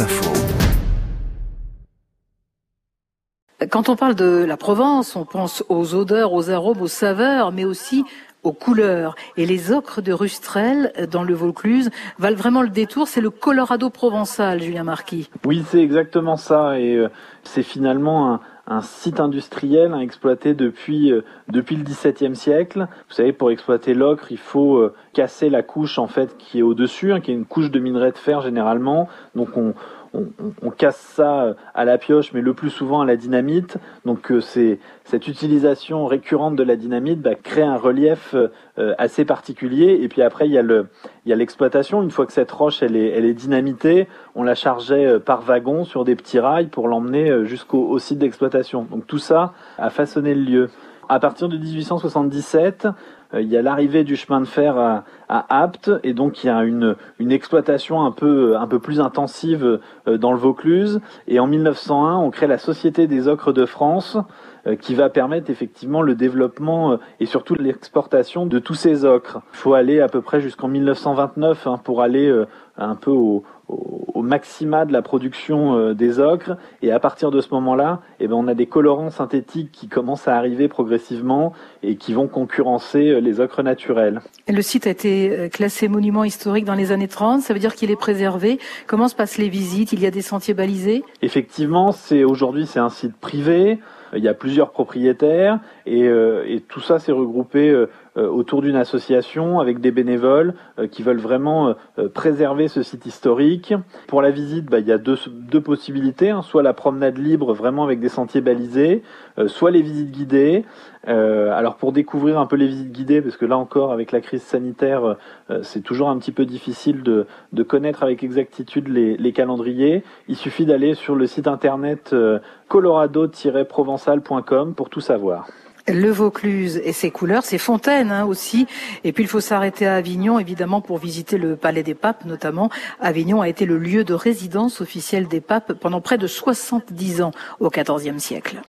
Info. Quand on parle de la Provence, on pense aux odeurs, aux arômes, aux saveurs, mais aussi aux couleurs. Et les ocres de Rustrel, dans le Vaucluse, valent vraiment le détour. C'est le Colorado provençal, Julien Marquis. Oui, c'est exactement ça. Et euh, c'est finalement un, site industriel exploité depuis, euh, depuis le XVIIe siècle. Vous savez, pour exploiter l'ocre, il faut euh, casser la couche en fait qui est au-dessus, hein, qui est une couche de minerai de fer généralement. Donc on, on, casse ça euh, à la pioche, mais le plus souvent à la dynamite. Donc euh, c'est cette utilisation récurrente de la dynamite bah, crée un relief euh, assez particulier. Et puis après, il y a l'exploitation. Une fois que cette roche elle est, elle est dynamitée, on la chargeait par wagon sur des petits rails pour l'emmener jusqu'au site d'exploitation. Donc tout ça a façonné le lieu. À partir de 1877, euh, il y a l'arrivée du chemin de fer à, Apt et donc il y a une, exploitation un peu, un peu plus intensive euh, dans le Vaucluse. Et en 1901, on crée la Société des ocres de France euh, qui va permettre effectivement le développement et surtout l'exportation de tous ces ocres. Il faut aller à peu près jusqu'en 1929 hein, pour aller un peu au, au, maxima de la production euh, des ocres. Et à partir de ce moment-là, eh ben, on a des colorants synthétiques qui commencent à arriver progressivement et qui vont concurrencer euh, les ocres naturels. Le site a été euh, classé monument historique dans les années 30. Ça veut dire qu'il est préservé. Comment se passent les visites? Il y a des sentiers balisés? Effectivement, c'est aujourd'hui c'est un site privé. Il y a plusieurs propriétaires et, et tout ça s'est regroupé euh, autour d'une association avec des bénévoles euh, qui veulent vraiment euh, préserver ce site historique. Pour la visite, bah, il y a deux, possibilités, hein. soit la promenade libre vraiment avec des sentiers balisés, soit les visites guidées. alors pour découvrir un peu les visites guidées, parce que là encore avec la crise sanitaire, c'est toujours un petit peu difficile de, connaître avec exactitude les, calendriers, il suffit d'aller sur le site internet colorado-provençal.com pour tout savoir le Vaucluse et ses couleurs, ses fontaines hein, aussi. Et puis il faut s'arrêter à Avignon, évidemment, pour visiter le Palais des Papes, notamment. Avignon a été le lieu de résidence officielle des papes pendant près de 70 ans au XIVe siècle.